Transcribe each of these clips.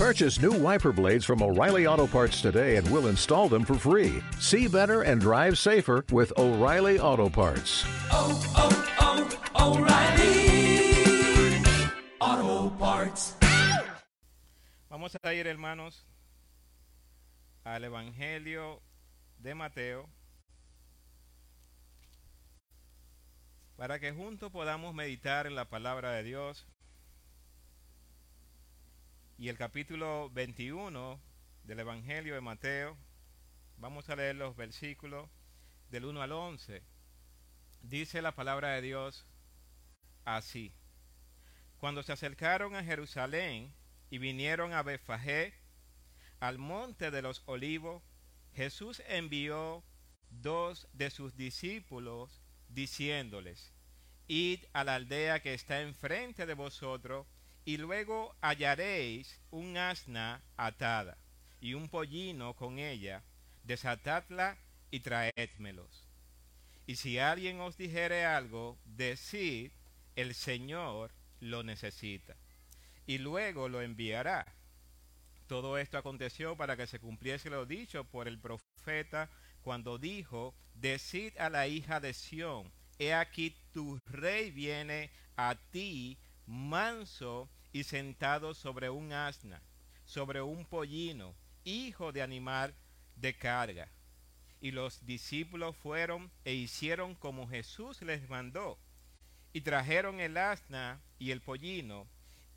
Purchase new wiper blades from O'Reilly Auto Parts today and we'll install them for free. See better and drive safer with O'Reilly Auto Parts. oh, oh, oh O'Reilly Auto Parts. Vamos a ir, hermanos, al Evangelio de Mateo para que juntos podamos meditar en la palabra de Dios. Y el capítulo 21 del Evangelio de Mateo, vamos a leer los versículos del 1 al 11. Dice la palabra de Dios así. Cuando se acercaron a Jerusalén y vinieron a Befagé, al monte de los olivos, Jesús envió dos de sus discípulos diciéndoles, Id a la aldea que está enfrente de vosotros, y luego hallaréis un asna atada y un pollino con ella, desatadla y traédmelos. Y si alguien os dijere algo, decid, el Señor lo necesita, y luego lo enviará. Todo esto aconteció para que se cumpliese lo dicho por el profeta cuando dijo, decid a la hija de Sión, he aquí tu rey viene a ti manso y sentado sobre un asna, sobre un pollino, hijo de animal de carga. Y los discípulos fueron e hicieron como Jesús les mandó, y trajeron el asna y el pollino,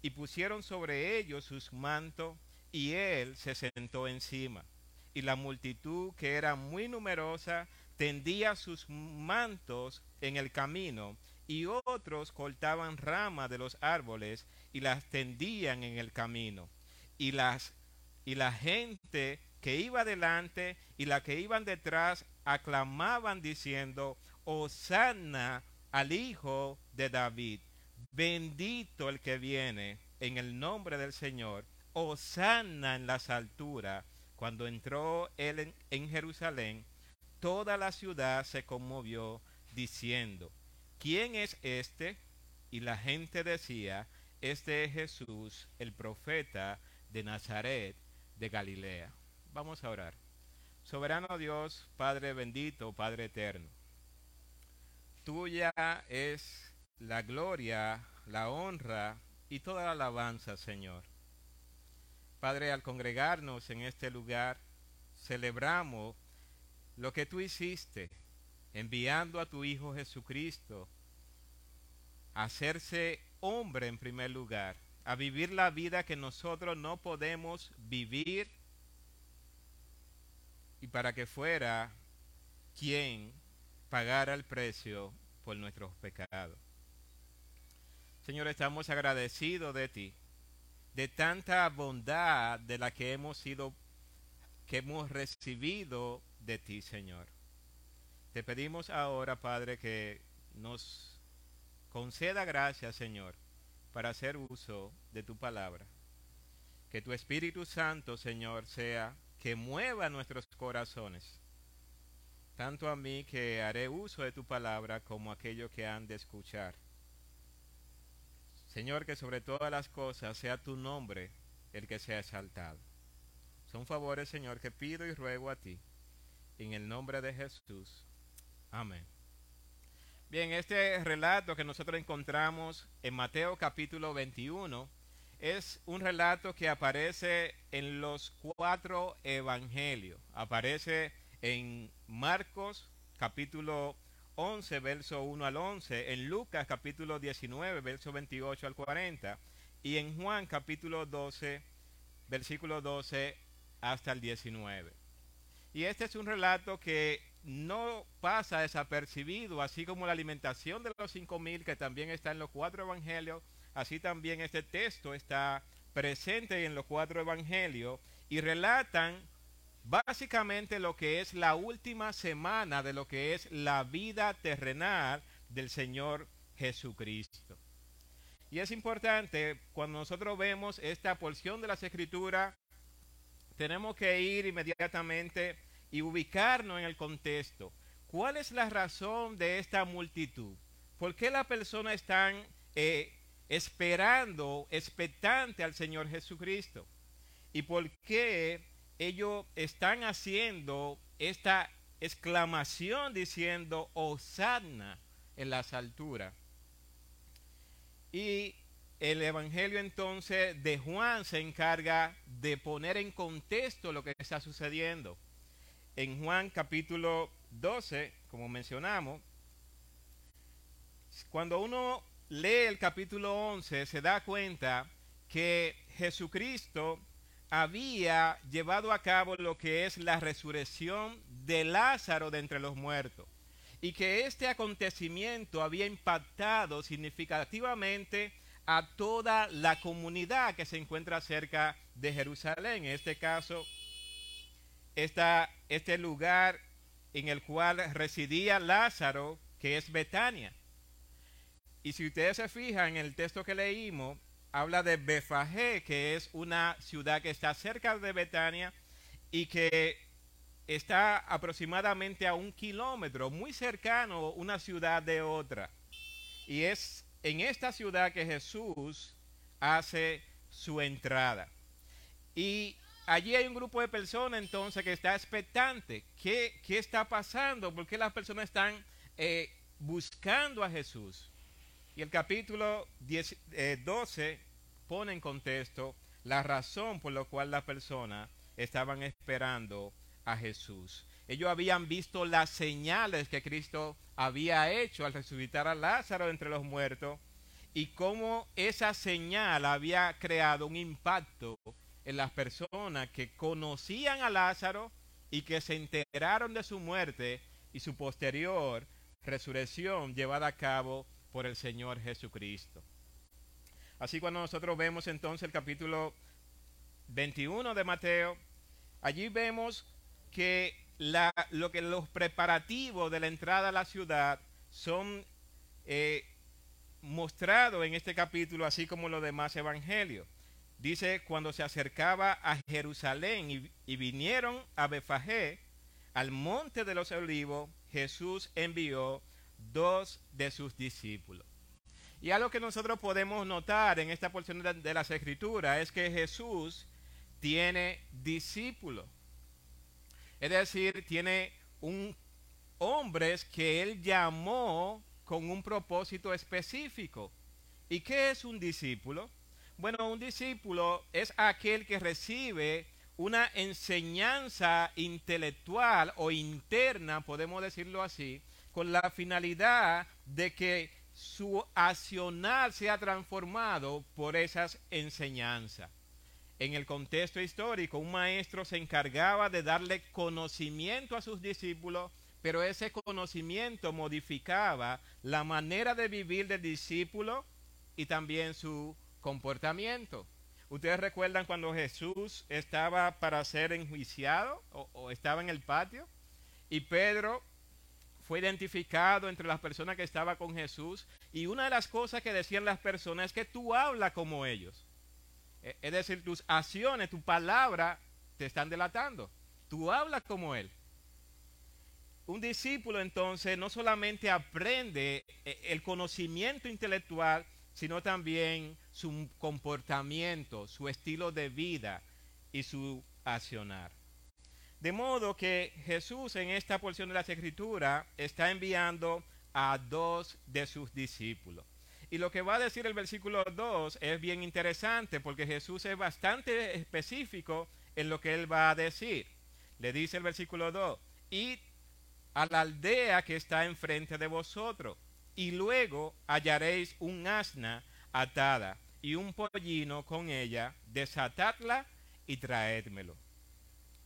y pusieron sobre ellos sus mantos, y él se sentó encima. Y la multitud, que era muy numerosa, tendía sus mantos en el camino, y otros cortaban ramas de los árboles y las tendían en el camino. Y las y la gente que iba delante y la que iban detrás aclamaban diciendo, Hosanna al Hijo de David, bendito el que viene en el nombre del Señor, Hosanna en las alturas. Cuando entró él en, en Jerusalén, toda la ciudad se conmovió diciendo, ¿quién es este? Y la gente decía, este es Jesús, el profeta de Nazaret de Galilea. Vamos a orar. Soberano Dios, Padre bendito, Padre eterno. Tuya es la gloria, la honra y toda la alabanza, Señor. Padre, al congregarnos en este lugar, celebramos lo que tú hiciste, enviando a tu Hijo Jesucristo a hacerse hombre en primer lugar, a vivir la vida que nosotros no podemos vivir y para que fuera quien pagara el precio por nuestros pecados. Señor, estamos agradecidos de ti, de tanta bondad de la que hemos sido, que hemos recibido de ti, Señor. Te pedimos ahora, Padre, que nos conceda gracia, Señor, para hacer uso de tu palabra. Que tu Espíritu Santo, Señor, sea que mueva nuestros corazones, tanto a mí que haré uso de tu palabra como a aquellos que han de escuchar. Señor, que sobre todas las cosas sea tu nombre el que sea exaltado. Son favores, Señor, que pido y ruego a ti, en el nombre de Jesús. Amén. Bien, este relato que nosotros encontramos en Mateo capítulo 21 es un relato que aparece en los cuatro evangelios. Aparece en Marcos capítulo 11, verso 1 al 11, en Lucas capítulo 19, verso 28 al 40, y en Juan capítulo 12, versículo 12 hasta el 19. Y este es un relato que no pasa desapercibido, así como la alimentación de los cinco mil, que también está en los cuatro evangelios, así también este texto está presente en los cuatro evangelios y relatan básicamente lo que es la última semana de lo que es la vida terrenal del Señor Jesucristo. Y es importante, cuando nosotros vemos esta porción de las escrituras, tenemos que ir inmediatamente y ubicarnos en el contexto. ¿Cuál es la razón de esta multitud? ¿Por qué las personas están eh, esperando, expectante al Señor Jesucristo? y por qué ellos están haciendo esta exclamación diciendo Hosanna en las alturas. Y el Evangelio entonces de Juan se encarga de poner en contexto lo que está sucediendo. En Juan capítulo 12, como mencionamos, cuando uno lee el capítulo 11 se da cuenta que Jesucristo había llevado a cabo lo que es la resurrección de Lázaro de entre los muertos y que este acontecimiento había impactado significativamente a toda la comunidad que se encuentra cerca de Jerusalén. En este caso, está este lugar en el cual residía Lázaro, que es Betania. Y si ustedes se fijan en el texto que leímos, habla de Befagé, que es una ciudad que está cerca de Betania y que está aproximadamente a un kilómetro, muy cercano una ciudad de otra. Y es en esta ciudad que Jesús hace su entrada. Y allí hay un grupo de personas entonces que está expectante. ¿Qué, qué está pasando? ¿Por qué las personas están eh, buscando a Jesús? Y el capítulo 10, eh, 12 pone en contexto la razón por la cual las personas estaban esperando a Jesús. Ellos habían visto las señales que Cristo había hecho al resucitar a Lázaro entre los muertos y cómo esa señal había creado un impacto las personas que conocían a Lázaro y que se enteraron de su muerte y su posterior resurrección llevada a cabo por el Señor Jesucristo. Así cuando nosotros vemos entonces el capítulo 21 de Mateo, allí vemos que, la, lo que los preparativos de la entrada a la ciudad son eh, mostrados en este capítulo, así como los demás evangelios. Dice, cuando se acercaba a Jerusalén y, vinieron a Befagé, al monte de los olivos, Jesús envió dos de sus discípulos. Y algo que nosotros podemos notar en esta porción de, de las escrituras es que Jesús tiene discípulos. Es decir, tiene un hombres que él llamó con un propósito específico. ¿Y qué es un discípulo? Bueno, un discípulo es aquel que recibe una enseñanza intelectual o interna, podemos decirlo así, con la finalidad de que su accionar sea transformado por esas enseñanzas. En el contexto histórico, un maestro se encargaba de darle conocimiento a sus discípulos, pero ese conocimiento modificaba la manera de vivir del discípulo y también su comportamiento. Ustedes recuerdan cuando Jesús estaba para ser enjuiciado o, estaba en el patio y Pedro fue identificado entre las personas que estaban con Jesús y una de las cosas que decían las personas es que tú hablas como ellos. E, Es decir, tus acciones, tu palabra te están delatando. Tú hablas como Él. Un discípulo entonces no solamente aprende eh, el conocimiento intelectual, sino también su comportamiento, su estilo de vida y su accionar. De modo que Jesús en esta porción de las Escrituras está enviando a dos de sus discípulos. Y lo que va a decir el versículo 2 es bien interesante porque Jesús es bastante específico en lo que él va a decir. Le dice el versículo 2, id a la aldea que está enfrente de vosotros y luego hallaréis un asna atada y un pollino con ella, desatadla y traédmelo.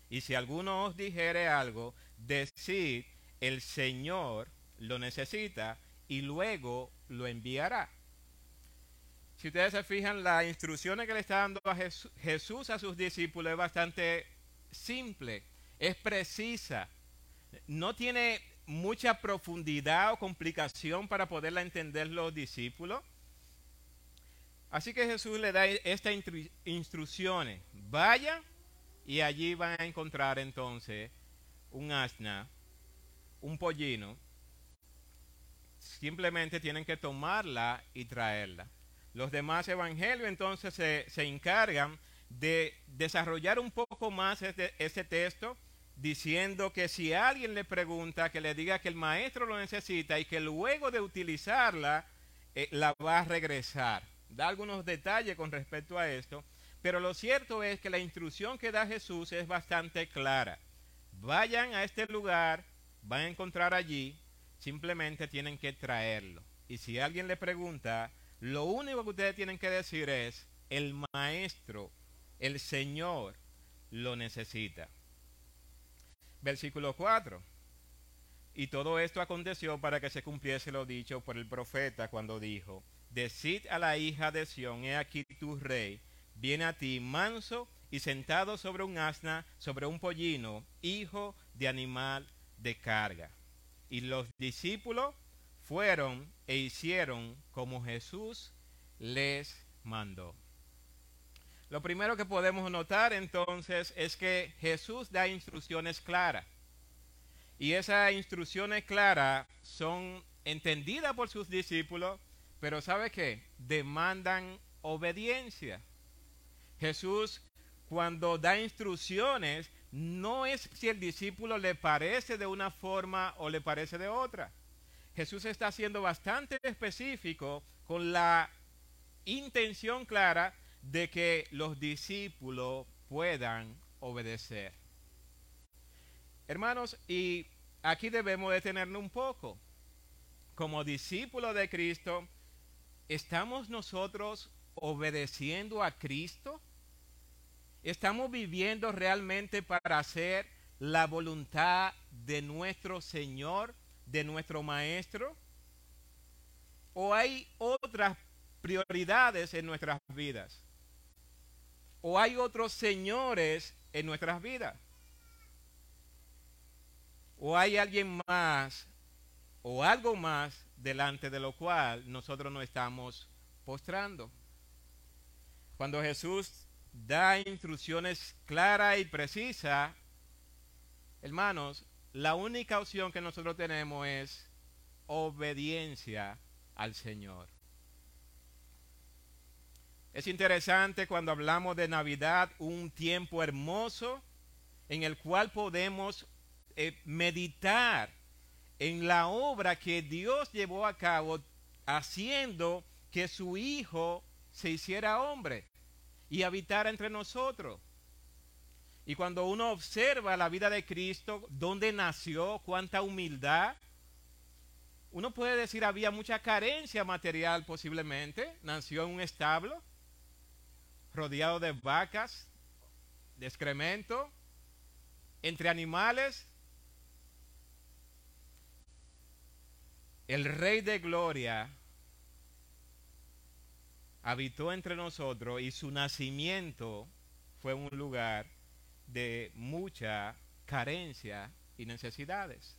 Y si alguno os dijere algo, decid, el Señor lo necesita y luego lo enviará. Si ustedes se fijan, las instrucciones que le está dando a Jesús, Jesús a sus discípulos es bastante simple, es precisa, no tiene mucha profundidad o complicación para poderla entender los discípulos. Así que Jesús le da estas instru instrucciones. Vaya y allí van a encontrar entonces un asna, un pollino. Simplemente tienen que tomarla y traerla. Los demás evangelios entonces se, se encargan de desarrollar un poco más este, este texto diciendo que si alguien le pregunta, que le diga que el maestro lo necesita y que luego de utilizarla, eh, la va a regresar. Da algunos detalles con respecto a esto, pero lo cierto es que la instrucción que da Jesús es bastante clara. Vayan a este lugar, van a encontrar allí, simplemente tienen que traerlo. Y si alguien le pregunta, lo único que ustedes tienen que decir es, el maestro, el Señor, lo necesita. Versículo 4. Y todo esto aconteció para que se cumpliese lo dicho por el profeta cuando dijo, Decid a la hija de Sión, he aquí tu rey, viene a ti manso y sentado sobre un asna, sobre un pollino, hijo de animal de carga. Y los discípulos fueron e hicieron como Jesús les mandó. Lo primero que podemos notar entonces es que Jesús da instrucciones claras. Y esas instrucciones claras son entendidas por sus discípulos, pero ¿sabe qué? Demandan obediencia. Jesús cuando da instrucciones no es si el discípulo le parece de una forma o le parece de otra. Jesús está siendo bastante específico con la intención clara de que los discípulos puedan obedecer. Hermanos, y aquí debemos detenernos un poco. Como discípulos de Cristo, ¿estamos nosotros obedeciendo a Cristo? ¿Estamos viviendo realmente para hacer la voluntad de nuestro Señor, de nuestro Maestro? ¿O hay otras prioridades en nuestras vidas? ¿O hay otros señores en nuestras vidas? ¿O hay alguien más o algo más delante de lo cual nosotros nos estamos postrando? Cuando Jesús da instrucciones claras y precisas, hermanos, la única opción que nosotros tenemos es obediencia al Señor. Es interesante cuando hablamos de Navidad, un tiempo hermoso en el cual podemos eh, meditar en la obra que Dios llevó a cabo haciendo que su Hijo se hiciera hombre y habitara entre nosotros. Y cuando uno observa la vida de Cristo, dónde nació, cuánta humildad, uno puede decir había mucha carencia material posiblemente, nació en un establo, rodeado de vacas, de excremento, entre animales. El Rey de Gloria habitó entre nosotros y su nacimiento fue un lugar de mucha carencia y necesidades.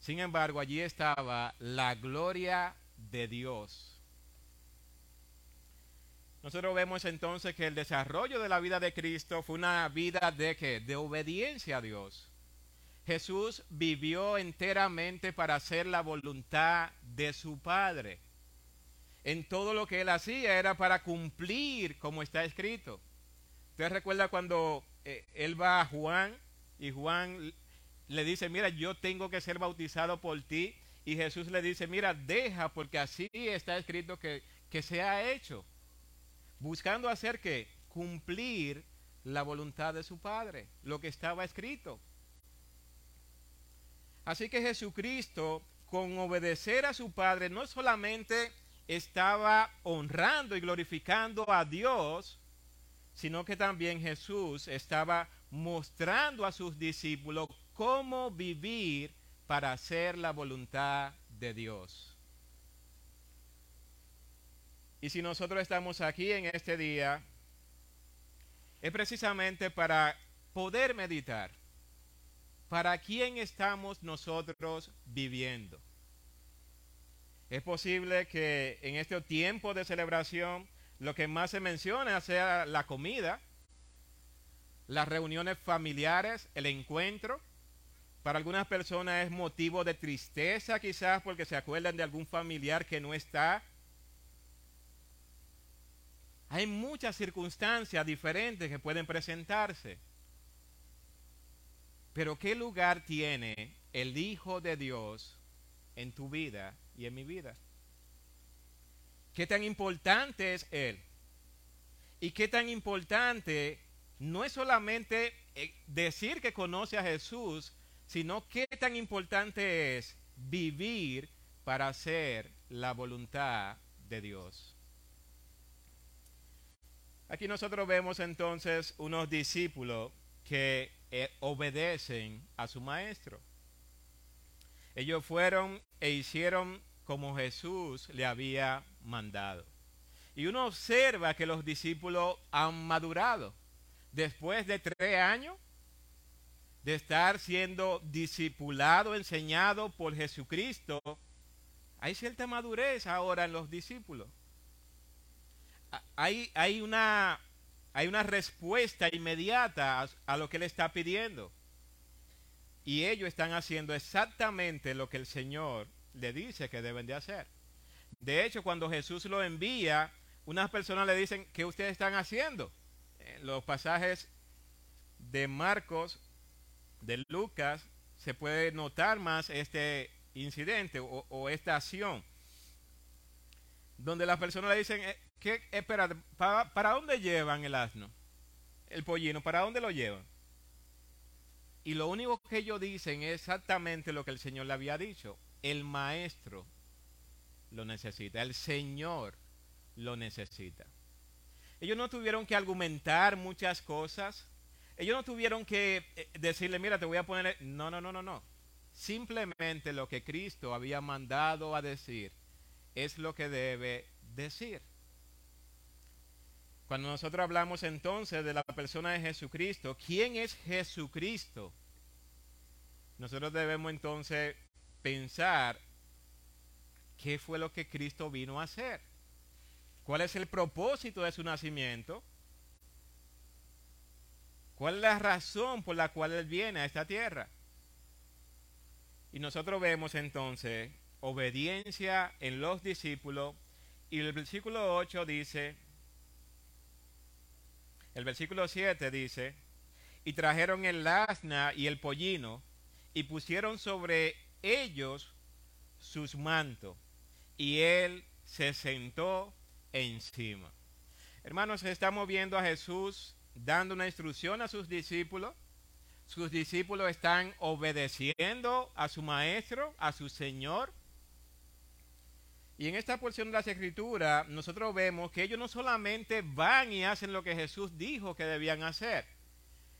Sin embargo, allí estaba la gloria de Dios nosotros vemos entonces que el desarrollo de la vida de Cristo fue una vida de qué? De obediencia a Dios. Jesús vivió enteramente para hacer la voluntad de su Padre. En todo lo que él hacía era para cumplir como está escrito. Usted recuerda cuando eh, él va a Juan y Juan le dice, mira, yo tengo que ser bautizado por ti. Y Jesús le dice, mira, deja porque así está escrito que, que se ha hecho buscando hacer que cumplir la voluntad de su Padre, lo que estaba escrito. Así que Jesucristo, con obedecer a su Padre, no solamente estaba honrando y glorificando a Dios, sino que también Jesús estaba mostrando a sus discípulos cómo vivir para hacer la voluntad de Dios. Y si nosotros estamos aquí en este día, es precisamente para poder meditar. ¿Para quién estamos nosotros viviendo? Es posible que en este tiempo de celebración lo que más se menciona sea la comida, las reuniones familiares, el encuentro. Para algunas personas es motivo de tristeza quizás porque se acuerdan de algún familiar que no está Hay muchas circunstancias diferentes que pueden presentarse. Pero ¿qué lugar tiene el Hijo de Dios en tu vida y en mi vida? ¿Qué tan importante es Él? ¿Y qué tan importante no es solamente eh, decir que conoce a Jesús, sino qué tan importante es vivir para hacer la voluntad de Dios? Aquí nosotros vemos entonces unos discípulos que eh, obedecen a su maestro. Ellos fueron e hicieron como Jesús le había mandado. Y uno observa que los discípulos han madurado. Después de tres años de estar siendo discipulado, enseñado por Jesucristo, hay cierta madurez ahora en los discípulos. Hay, una, respuesta inmediata a, a lo que él está pidiendo. Y ellos están haciendo exactamente lo que el Señor le dice que deben de hacer. De hecho, cuando Jesús lo envía, unas personas le dicen, ¿qué ustedes están haciendo? En los pasajes de Marcos, de Lucas, se puede notar más este incidente o, o esta acción, donde las personas le dicen, eh, ¿qué, espera, ¿para, ¿para dónde llevan el asno? El pollino, ¿para dónde lo llevan? Y lo único que ellos dicen es exactamente lo que el Señor le había dicho. El maestro lo necesita, el Señor lo necesita. Ellos no tuvieron que argumentar muchas cosas. Ellos no tuvieron que eh, decirle, mira, te voy a poner... No, no, no, no, no. Simplemente lo que Cristo había mandado a decir es lo que debe decir. Cuando nosotros hablamos entonces de la persona de Jesucristo, ¿quién es Jesucristo? Nosotros debemos entonces pensar qué fue lo que Cristo vino a hacer. ¿Cuál es el propósito de su nacimiento? ¿Cuál es la razón por la cual Él viene a esta tierra? Y nosotros vemos entonces obediencia en los discípulos. Y el versículo 8 dice, el versículo 7 dice, y trajeron el asna y el pollino y pusieron sobre ellos sus mantos y él se sentó encima. Hermanos, estamos viendo a Jesús dando una instrucción a sus discípulos. Sus discípulos están obedeciendo a su maestro, a su Señor. Y en esta porción de la escritura nosotros vemos que ellos no solamente van y hacen lo que Jesús dijo que debían hacer,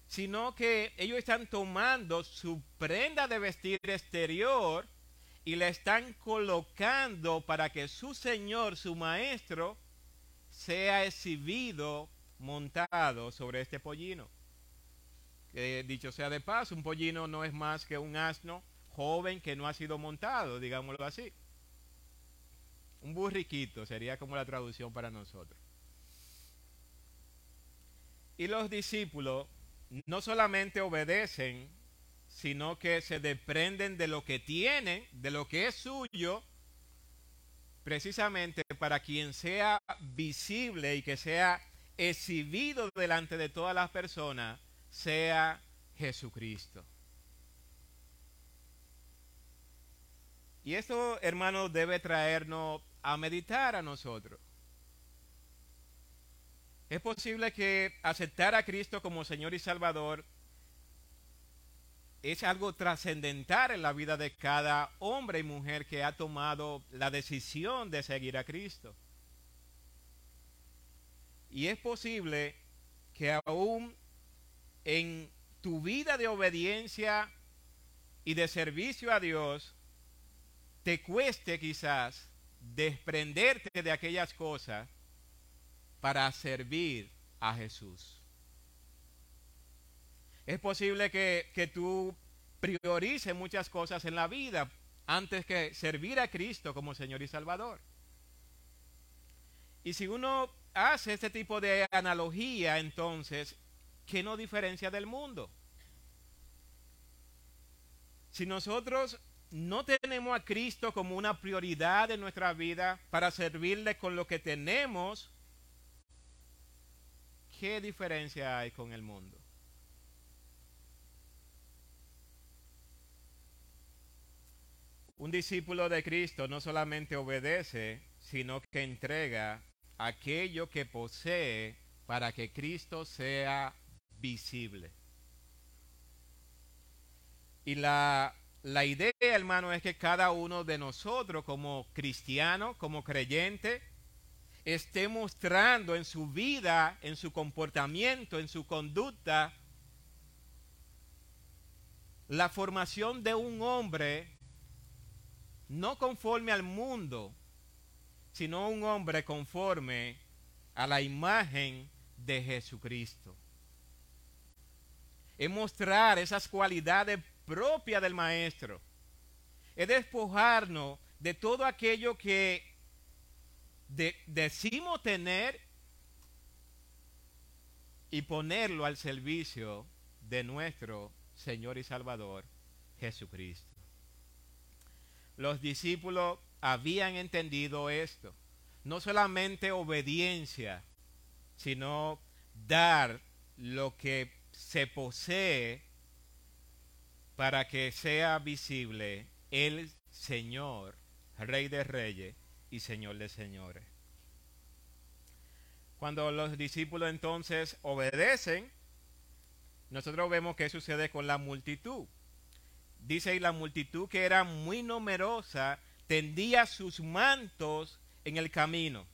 sino que ellos están tomando su prenda de vestir exterior y la están colocando para que su Señor, su Maestro, sea exhibido montado sobre este pollino. Que dicho sea de paso, un pollino no es más que un asno joven que no ha sido montado, digámoslo así. Un burriquito sería como la traducción para nosotros. Y los discípulos no solamente obedecen, sino que se desprenden de lo que tienen, de lo que es suyo, precisamente para quien sea visible y que sea exhibido delante de todas las personas, sea Jesucristo. Y esto, hermanos, debe traernos a meditar a nosotros. Es posible que aceptar a Cristo como Señor y Salvador es algo trascendental en la vida de cada hombre y mujer que ha tomado la decisión de seguir a Cristo. Y es posible que aún en tu vida de obediencia y de servicio a Dios, te cueste quizás desprenderte de aquellas cosas para servir a Jesús. Es posible que, que tú priorices muchas cosas en la vida antes que servir a Cristo como Señor y Salvador. Y si uno hace este tipo de analogía, entonces, ¿qué no diferencia del mundo? Si nosotros no tenemos a Cristo como una prioridad en nuestra vida para servirle con lo que tenemos, ¿qué diferencia hay con el mundo? Un discípulo de Cristo no solamente obedece, sino que entrega aquello que posee para que Cristo sea visible. Y la, la idea, hermano, es que cada uno de nosotros como cristiano, como creyente, esté mostrando en su vida, en su comportamiento, en su conducta, la formación de un hombre no conforme al mundo, sino un hombre conforme a la imagen de Jesucristo. Es mostrar esas cualidades propias del Maestro. Es despojarnos de todo aquello que de- decimos tener y ponerlo al servicio de nuestro Señor y Salvador Jesucristo. Los discípulos habían entendido esto. No solamente obediencia, sino dar lo que se posee para que sea visible el Señor, Rey de Reyes y Señor de Señores. Cuando los discípulos entonces obedecen, nosotros vemos qué sucede con la multitud. Dice y la multitud que era muy numerosa tendía sus mantos en el camino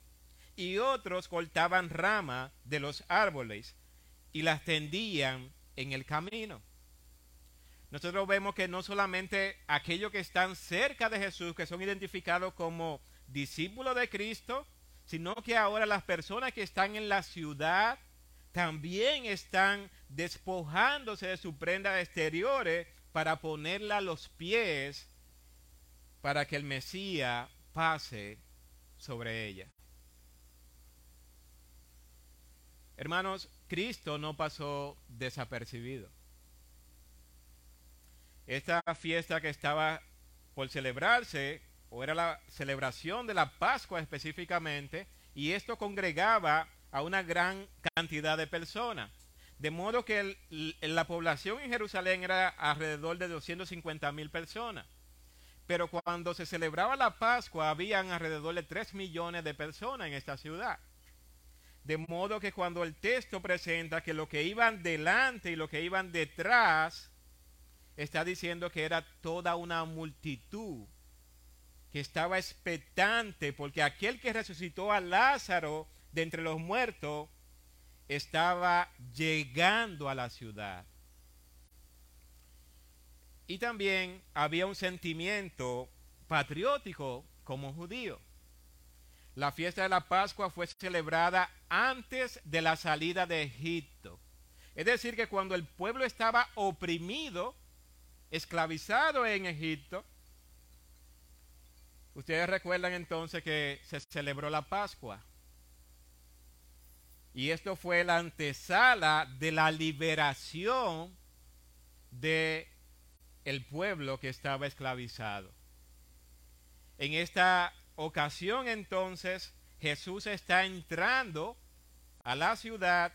y otros cortaban ramas de los árboles y las tendían en el camino. Nosotros vemos que no solamente aquellos que están cerca de Jesús, que son identificados como discípulos de Cristo, sino que ahora las personas que están en la ciudad también están despojándose de sus prendas exteriores para ponerla a los pies para que el Mesías pase sobre ella. Hermanos, Cristo no pasó desapercibido. Esta fiesta que estaba por celebrarse, o era la celebración de la Pascua específicamente, y esto congregaba a una gran cantidad de personas. De modo que la población en Jerusalén era alrededor de 250 mil personas. Pero cuando se celebraba la Pascua, habían alrededor de 3 millones de personas en esta ciudad. De modo que cuando el texto presenta que lo que iban delante y lo que iban detrás, está diciendo que era toda una multitud que estaba expectante porque aquel que resucitó a Lázaro de entre los muertos estaba llegando a la ciudad. Y también había un sentimiento patriótico como judío. La fiesta de la Pascua fue celebrada antes de la salida de Egipto. Es decir, que cuando el pueblo estaba oprimido, esclavizado en Egipto, ustedes recuerdan entonces que se celebró la Pascua. Y esto fue la antesala de la liberación de el pueblo que estaba esclavizado. En esta ocasión entonces Jesús está entrando a la ciudad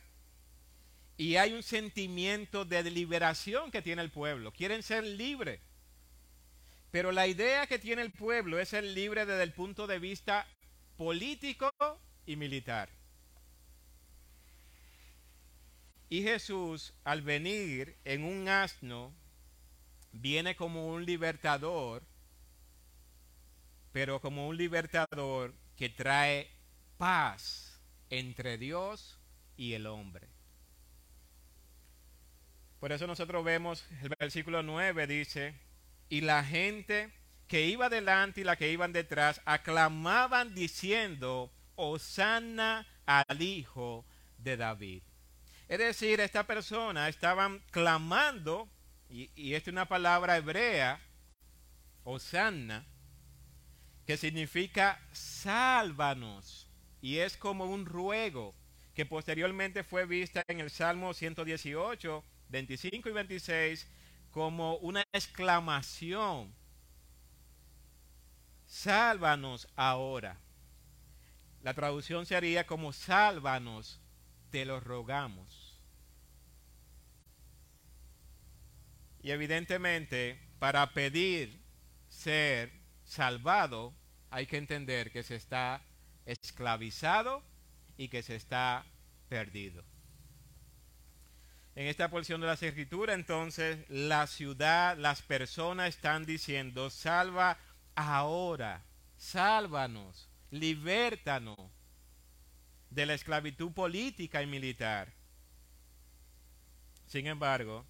y hay un sentimiento de liberación que tiene el pueblo. Quieren ser libres. Pero la idea que tiene el pueblo es ser libre desde el punto de vista político y militar. Y Jesús, al venir en un asno, viene como un libertador, pero como un libertador que trae paz entre Dios y el hombre. Por eso nosotros vemos el versículo 9 dice, y la gente que iba delante y la que iban detrás aclamaban diciendo, Hosanna al Hijo de David. Es decir, esta persona estaban clamando, y, y esta es una palabra hebrea, Hosanna, que significa sálvanos, y es como un ruego que posteriormente fue vista en el Salmo 118, 25 y 26 como una exclamación. Sálvanos ahora. La traducción sería como sálvanos te lo rogamos. Y evidentemente, para pedir ser salvado, hay que entender que se está esclavizado y que se está perdido. En esta porción de la escritura, entonces, la ciudad, las personas están diciendo, salva ahora, sálvanos, libértanos de la esclavitud política y militar. Sin embargo,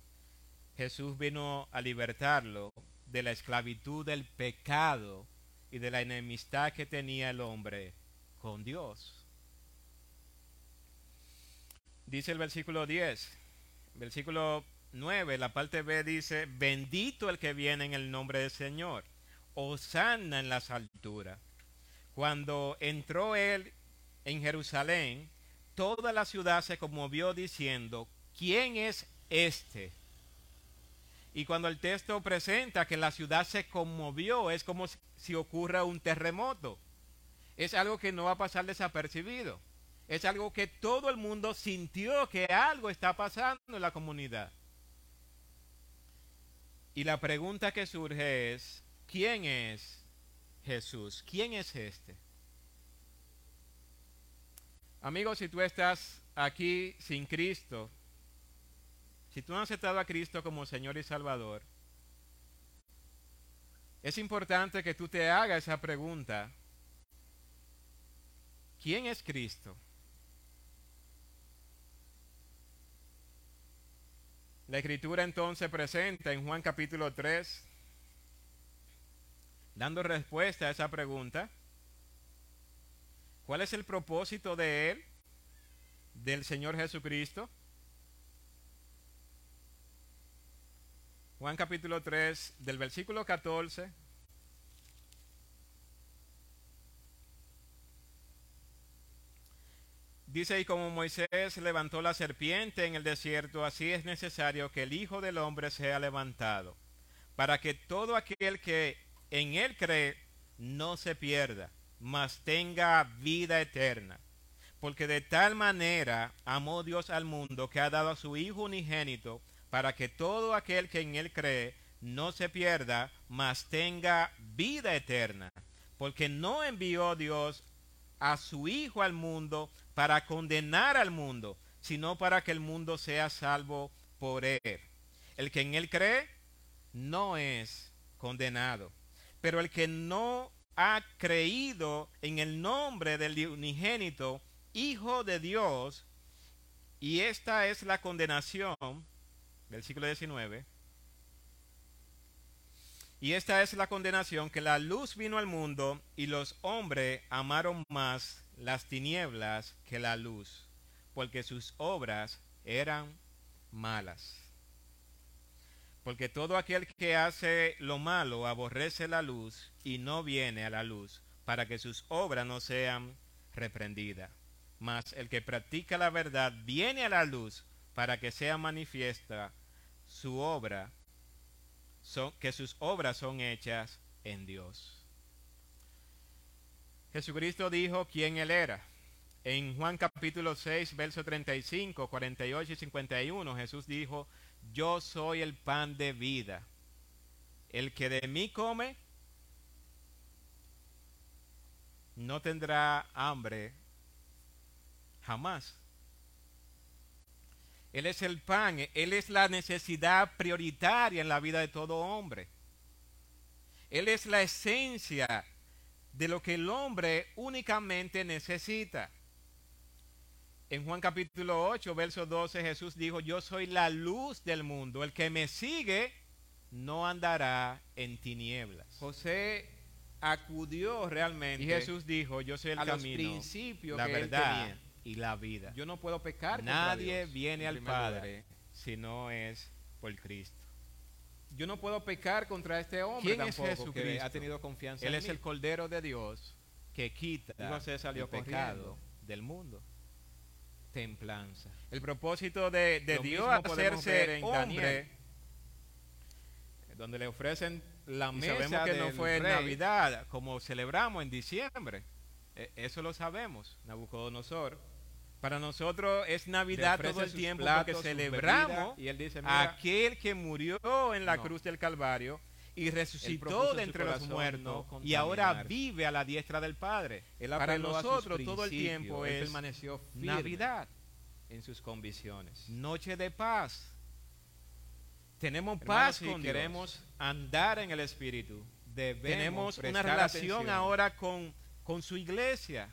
Jesús vino a libertarlo de la esclavitud del pecado y de la enemistad que tenía el hombre con Dios. Dice el versículo 10, versículo 9, la parte B dice, bendito el que viene en el nombre del Señor, sana en las alturas. Cuando entró él en Jerusalén, toda la ciudad se conmovió diciendo, ¿quién es este? Y cuando el texto presenta que la ciudad se conmovió, es como si ocurra un terremoto. Es algo que no va a pasar desapercibido. Es algo que todo el mundo sintió que algo está pasando en la comunidad. Y la pregunta que surge es, ¿quién es Jesús? ¿Quién es este? Amigos, si tú estás aquí sin Cristo, si tú no has aceptado a Cristo como Señor y Salvador, es importante que tú te hagas esa pregunta. ¿Quién es Cristo? La escritura entonces presenta en Juan capítulo 3, dando respuesta a esa pregunta, ¿cuál es el propósito de Él, del Señor Jesucristo? Juan capítulo 3, del versículo 14. Dice, y como Moisés levantó la serpiente en el desierto, así es necesario que el Hijo del Hombre sea levantado, para que todo aquel que en él cree no se pierda, mas tenga vida eterna. Porque de tal manera amó Dios al mundo que ha dado a su Hijo unigénito, para que todo aquel que en él cree no se pierda, mas tenga vida eterna. Porque no envió Dios a su Hijo al mundo para condenar al mundo, sino para que el mundo sea salvo por él. El que en él cree no es condenado. Pero el que no ha creído en el nombre del unigénito Hijo de Dios, y esta es la condenación, versículo 19. Y esta es la condenación, que la luz vino al mundo y los hombres amaron más las tinieblas que la luz, porque sus obras eran malas. Porque todo aquel que hace lo malo aborrece la luz y no viene a la luz, para que sus obras no sean reprendidas. Mas el que practica la verdad viene a la luz para que sea manifiesta su obra, que sus obras son hechas en Dios. Jesucristo dijo quién él era. En Juan capítulo 6, verso 35, 48 y 51, Jesús dijo, yo soy el pan de vida. El que de mí come no tendrá hambre jamás. Él es el pan, Él es la necesidad prioritaria en la vida de todo hombre. Él es la esencia de lo que el hombre únicamente necesita. En Juan capítulo 8, verso 12, Jesús dijo, yo soy la luz del mundo, el que me sigue no andará en tinieblas. José acudió realmente. Y Jesús dijo, yo soy el camino, la verdad y la vida. Yo no puedo pecar. Nadie viene al Padre si no es por Cristo. Yo no puedo pecar contra este hombre ¿Quién tampoco, es que ha tenido confianza Él en es mí. el Cordero de Dios que quita salió el pecado del mundo. templanza. El propósito de, de Dios hacerse en hombre, Daniel. donde le ofrecen la mesa sabemos que no fue en rey, Navidad, como celebramos en diciembre. E- Eso lo sabemos. Nabucodonosor Para nosotros es Navidad todo el tiempo platos, porque celebramos y él dice, mira, aquel que murió en la No. cruz del Calvario y resucitó de entre los muertos no y ahora vive a la diestra del Padre. Él Para nosotros todo el tiempo es permaneció firme Navidad, en sus convicciones. noche de paz. Tenemos Hermanos, paz si con queremos Dios. andar en el Espíritu. Debemos Tenemos una relación atención ahora con, con su iglesia.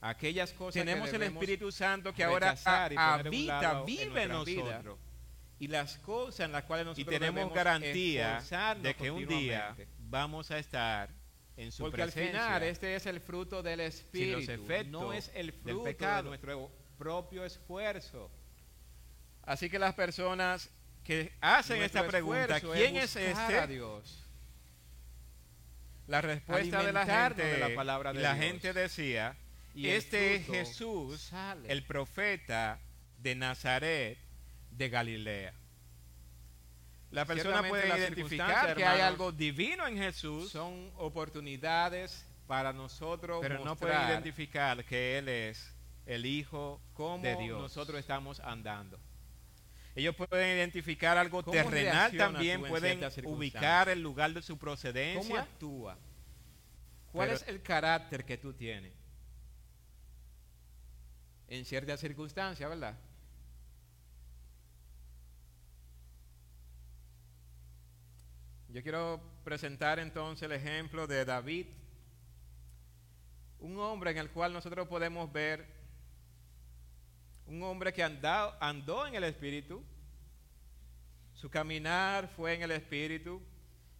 Aquellas cosas Tenemos que el Espíritu Santo que ahora y habita, vive en nosotros. y las cosas en las cuales Y nosotros tenemos debemos garantía de que un día vamos a estar en su Porque al final este es el fruto del Espíritu, efectos no es el del fruto de nuestro propio esfuerzo. Así que las personas que hacen Nuestro esta pregunta, ¿quién es este? a Dios. La respuesta de la gente, de la palabra de la Dios. gente decía, Y este es Jesús, sale. el profeta de Nazaret de Galilea. La persona puede identificar que hay algo divino en Jesús, son oportunidades para nosotros pero no puede identificar que Él es el Hijo cómo de Dios. nosotros estamos andando. Ellos pueden identificar algo ¿Cómo terrenal también, pueden ubicar el lugar de su ¿Cómo procedencia. actúa? ¿Cuál Pero- es el carácter que tú tienes? En ciertas circunstancias, ¿verdad? Yo quiero presentar entonces el ejemplo de David, un hombre en el cual nosotros podemos ver un hombre que andó en el Espíritu, su caminar fue en el Espíritu,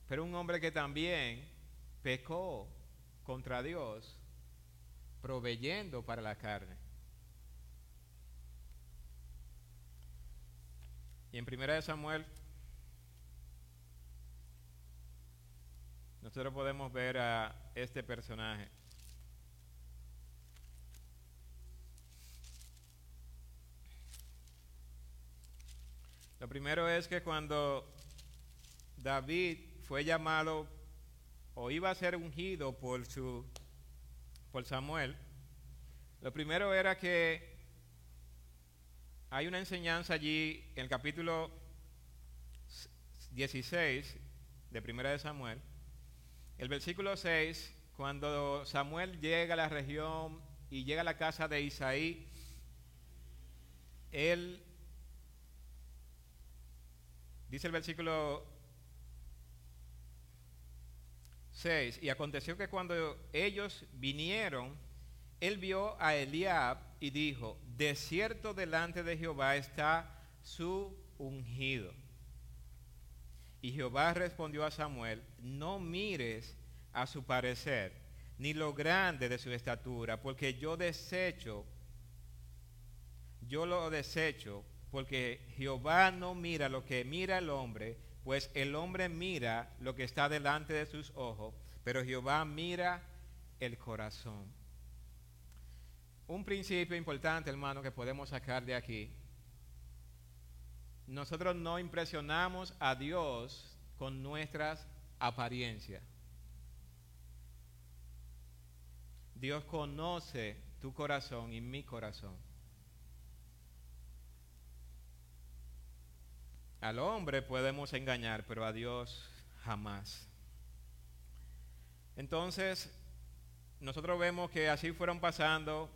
pero un hombre que también pecó contra Dios, proveyendo para la carne. Y en primera de Samuel nosotros podemos ver a este personaje. Lo primero es que cuando David fue llamado o iba a ser ungido por su por Samuel, lo primero era que hay una enseñanza allí en el capítulo 16 de Primera de Samuel, el versículo 6, cuando Samuel llega a la región y llega a la casa de Isaí, él dice el versículo 6, y aconteció que cuando ellos vinieron, él vio a Eliab y dijo, de cierto delante de Jehová está su ungido. Y Jehová respondió a Samuel, no mires a su parecer, ni lo grande de su estatura, porque yo desecho, yo lo desecho, porque Jehová no mira lo que mira el hombre, pues el hombre mira lo que está delante de sus ojos, pero Jehová mira el corazón. Un principio importante, hermano, que podemos sacar de aquí. Nosotros no impresionamos a Dios con nuestras apariencias. Dios conoce tu corazón y mi corazón. Al hombre podemos engañar, pero a Dios jamás. Entonces, nosotros vemos que así fueron pasando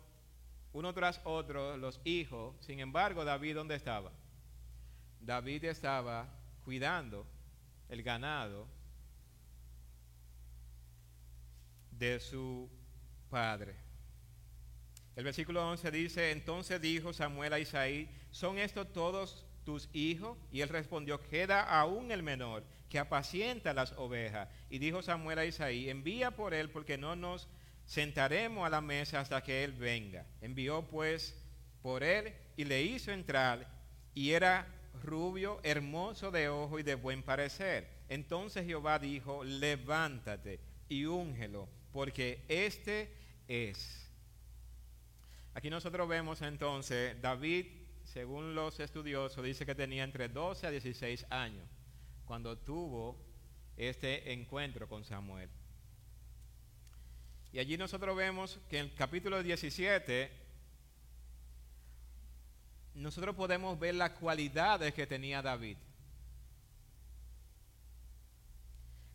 uno tras otro los hijos. Sin embargo, David, ¿dónde estaba? David estaba cuidando el ganado de su padre. El versículo 11 dice, entonces dijo Samuel a Isaí, ¿son estos todos tus hijos? Y él respondió, queda aún el menor, que apacienta las ovejas. Y dijo Samuel a Isaí, envía por él, porque no nos sentaremos a la mesa hasta que él venga. Envió pues por él y le hizo entrar, y era rubio, hermoso de ojo y de buen parecer. Entonces Jehová dijo, levántate y úngelo, porque este es. Aquí nosotros vemos entonces, David, según los estudiosos, dice que tenía entre 12 a 16 años cuando tuvo este encuentro con Samuel. Y allí nosotros vemos que en el capítulo 17 nosotros podemos ver las cualidades que tenía David.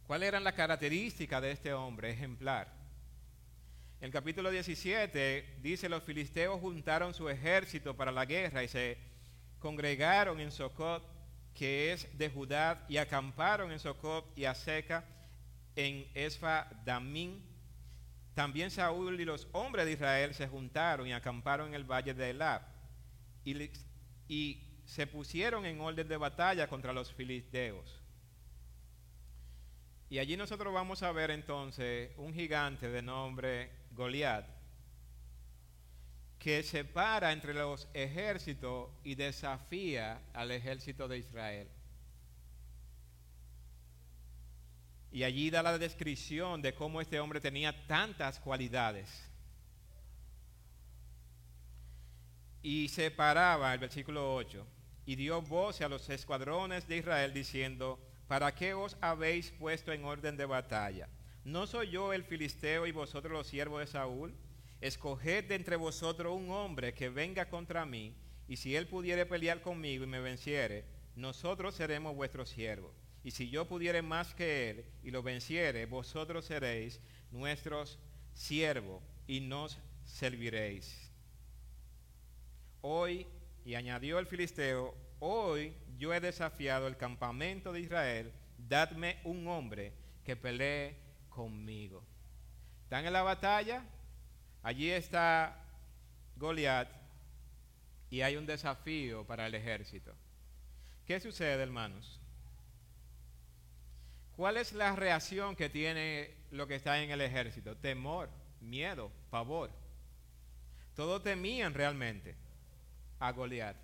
¿Cuáles eran las características de este hombre ejemplar? En el capítulo 17 dice, los filisteos juntaron su ejército para la guerra y se congregaron en Socot, que es de Judá, y acamparon en Socot y Aseca, en Esfa Damín. También Saúl y los hombres de Israel se juntaron y acamparon en el valle de Elab y, se pusieron en orden de batalla contra los filisteos. Y allí nosotros vamos a ver entonces un gigante de nombre Goliat que se para entre los ejércitos y desafía al ejército de Israel. Y allí da la descripción de cómo este hombre tenía tantas cualidades. Y se paraba, el versículo 8, y dio voz a los escuadrones de Israel diciendo, ¿para qué os habéis puesto en orden de batalla? ¿No soy yo el filisteo y vosotros los siervos de Saúl? Escoged de entre vosotros un hombre que venga contra mí, y si él pudiere pelear conmigo y me venciere, nosotros seremos vuestros siervos. Y si yo pudiere más que él y lo venciere, vosotros seréis nuestros siervos y nos serviréis. Hoy, y añadió el filisteo, hoy yo he desafiado el campamento de Israel, dadme un hombre que pelee conmigo. Están en la batalla, allí está Goliat y hay un desafío para el ejército. ¿Qué sucede, hermanos? ¿Cuál es la reacción que tiene lo que está en el ejército? Temor, miedo, pavor. Todos temían realmente a Goliat.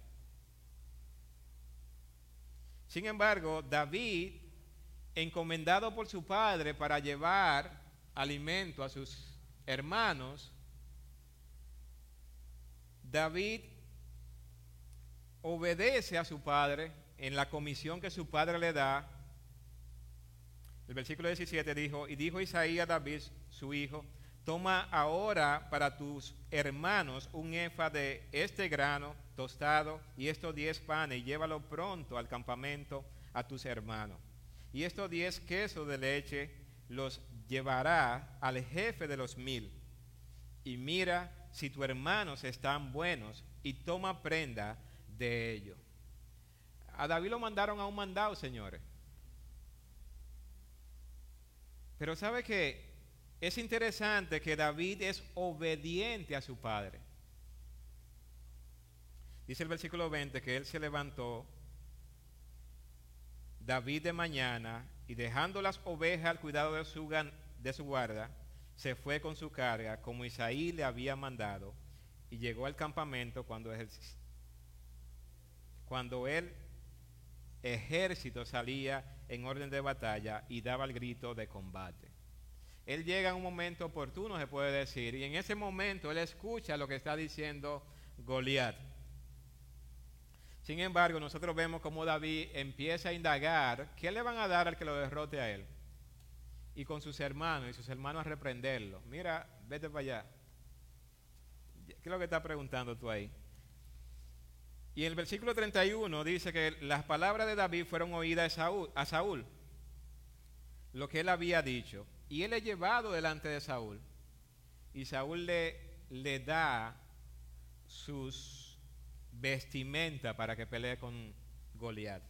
Sin embargo, David, encomendado por su padre para llevar alimento a sus hermanos, David obedece a su padre en la comisión que su padre le da el versículo 17 dijo, y dijo Isaías a David, su hijo, toma ahora para tus hermanos un efa de este grano tostado y estos diez panes y llévalo pronto al campamento a tus hermanos. Y estos diez quesos de leche los llevará al jefe de los mil. Y mira si tus hermanos están buenos y toma prenda de ellos. A David lo mandaron a un mandado, señores. Pero sabe que es interesante que David es obediente a su padre. Dice el versículo 20 que él se levantó, David de mañana, y dejando las ovejas al cuidado de su, de su guarda, se fue con su carga como Isaí le había mandado, y llegó al campamento cuando, cuando el ejército salía en orden de batalla y daba el grito de combate. Él llega en un momento oportuno, se puede decir, y en ese momento él escucha lo que está diciendo Goliat. Sin embargo, nosotros vemos cómo David empieza a indagar qué le van a dar al que lo derrote a él. Y con sus hermanos, y sus hermanos a reprenderlo. Mira, vete para allá. ¿Qué es lo que está preguntando tú ahí? Y en el versículo 31 dice que las palabras de David fueron oídas a Saúl, lo que él había dicho. Y él es llevado delante de Saúl. Y Saúl le, le da sus vestimenta para que pelee con Goliat.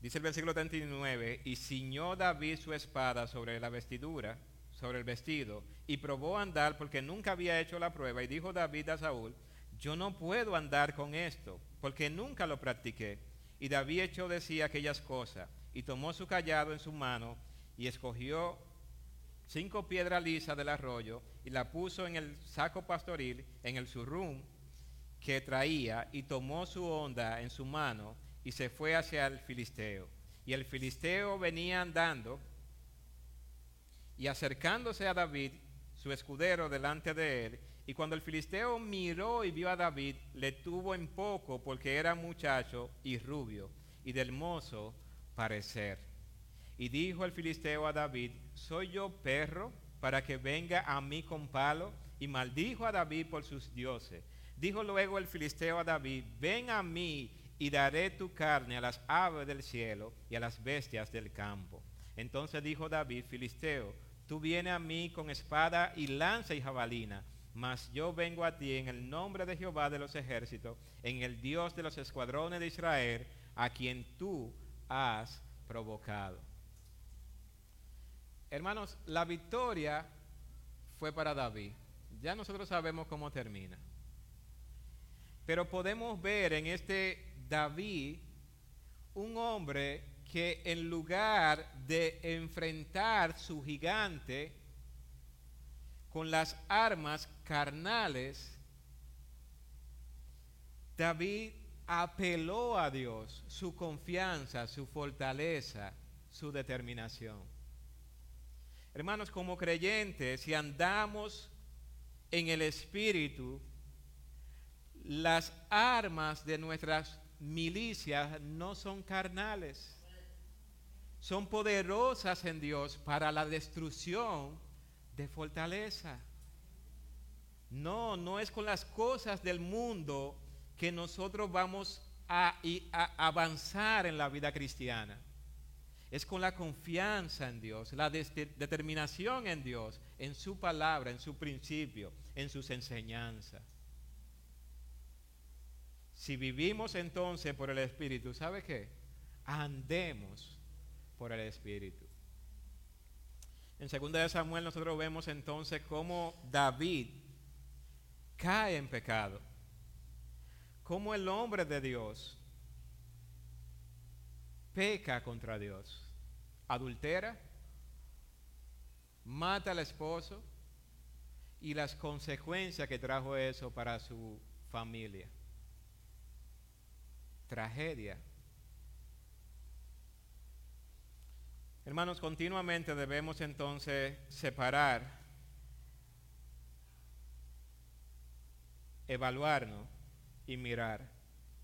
Dice el versículo 39, y ciñó David su espada sobre la vestidura, sobre el vestido, y probó a andar porque nunca había hecho la prueba. Y dijo David a Saúl, yo no puedo andar con esto, porque nunca lo practiqué. Y David echó de sí aquellas cosas, y tomó su callado en su mano, y escogió cinco piedras lisas del arroyo, y la puso en el saco pastoril, en el surrum que traía, y tomó su onda en su mano, y se fue hacia el filisteo. Y el filisteo venía andando, y acercándose a David, su escudero delante de él, y cuando el filisteo miró y vio a David, le tuvo en poco porque era muchacho y rubio y del mozo parecer. Y dijo el filisteo a David, ¿soy yo perro para que venga a mí con palo? Y maldijo a David por sus dioses. Dijo luego el filisteo a David, ven a mí y daré tu carne a las aves del cielo y a las bestias del campo. Entonces dijo David, filisteo, tú vienes a mí con espada y lanza y jabalina, mas yo vengo a ti en el nombre de Jehová de los ejércitos, en el Dios de los escuadrones de Israel, a quien tú has provocado. Hermanos, la victoria fue para David. Ya nosotros sabemos cómo termina. Pero podemos ver en este David un hombre que en lugar de enfrentar su gigante con las armas carnales, David apeló a Dios su confianza, su fortaleza, su determinación. Hermanos, como creyentes, si andamos en el Espíritu, las armas de nuestras milicias no son carnales, son poderosas en Dios para la destrucción de fortaleza. No, no es con las cosas del mundo que nosotros vamos a, avanzar en la vida cristiana. Es con la confianza en Dios, la determinación en Dios, en su palabra, en su principio, en sus enseñanzas. Si vivimos entonces por el Espíritu, ¿sabe qué? Andemos por el Espíritu. En 2 de Samuel nosotros vemos entonces cómo David cae en pecado. Cómo el hombre de Dios peca contra Dios. Adultera, mata al esposo y las consecuencias que trajo eso para su familia tragedia. Hermanos, continuamente debemos entonces separar, evaluarnos y mirar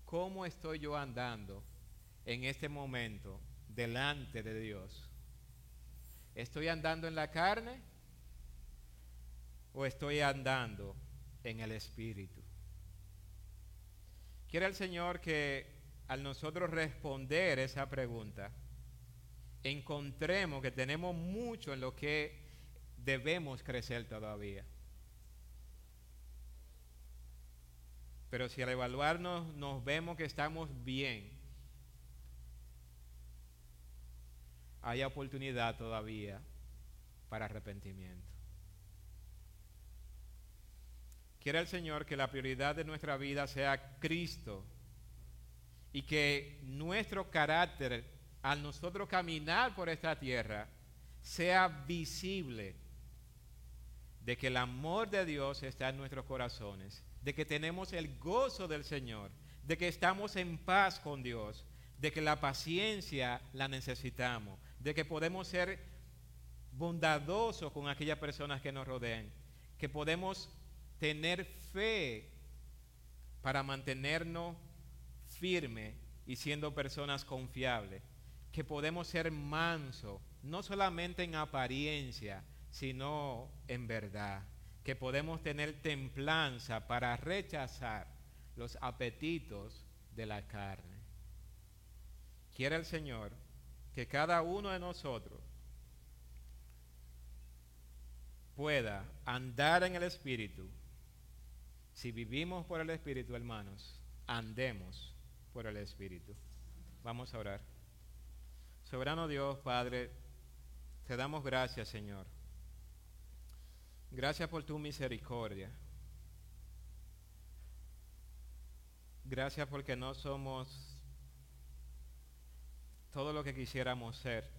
cómo estoy yo andando en este momento delante de Dios. ¿Estoy andando en la carne o estoy andando en el Espíritu? Quiere el Señor que al nosotros responder esa pregunta, encontremos que tenemos mucho en lo que debemos crecer todavía. Pero si al evaluarnos nos vemos que estamos bien, hay oportunidad todavía para arrepentimiento. Quiere el Señor que la prioridad de nuestra vida sea Cristo y que nuestro carácter, al nosotros caminar por esta tierra, sea visible de que el amor de Dios está en nuestros corazones, de que tenemos el gozo del Señor, de que estamos en paz con Dios, de que la paciencia la necesitamos, de que podemos ser bondadosos con aquellas personas que nos rodean, que podemos tener fe para mantenernos firme y siendo personas confiables, que podemos ser manso, no solamente en apariencia, sino en verdad, que podemos tener templanza para rechazar los apetitos de la carne. Quiere el Señor que cada uno de nosotros pueda andar en el Espíritu. Si vivimos por el Espíritu, hermanos, andemos por el Espíritu. Vamos a orar. Soberano Dios, Padre, te damos gracias, Señor. Gracias por tu misericordia. Gracias porque no somos todo lo que quisiéramos ser.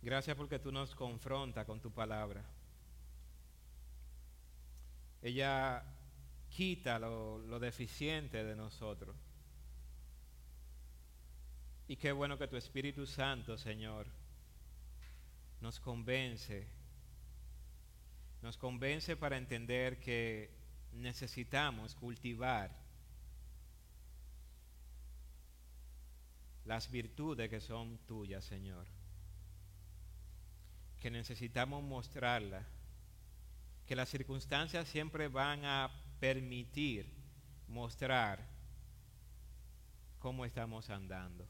Gracias porque tú nos confrontas con tu palabra. Ella quita lo, deficiente de nosotros. Y qué bueno que tu Espíritu Santo, Señor, nos convence, nos convence para entender que necesitamos cultivar las virtudes que son tuyas, Señor. Que necesitamos mostrarlas que las circunstancias siempre van a permitir mostrar cómo estamos andando.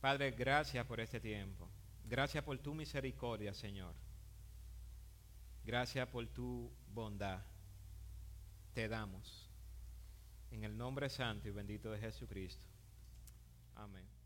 Padre, gracias por este tiempo. Gracias por tu misericordia, Señor. Gracias por tu bondad. Te damos. En el nombre santo y bendito de Jesucristo. Amén.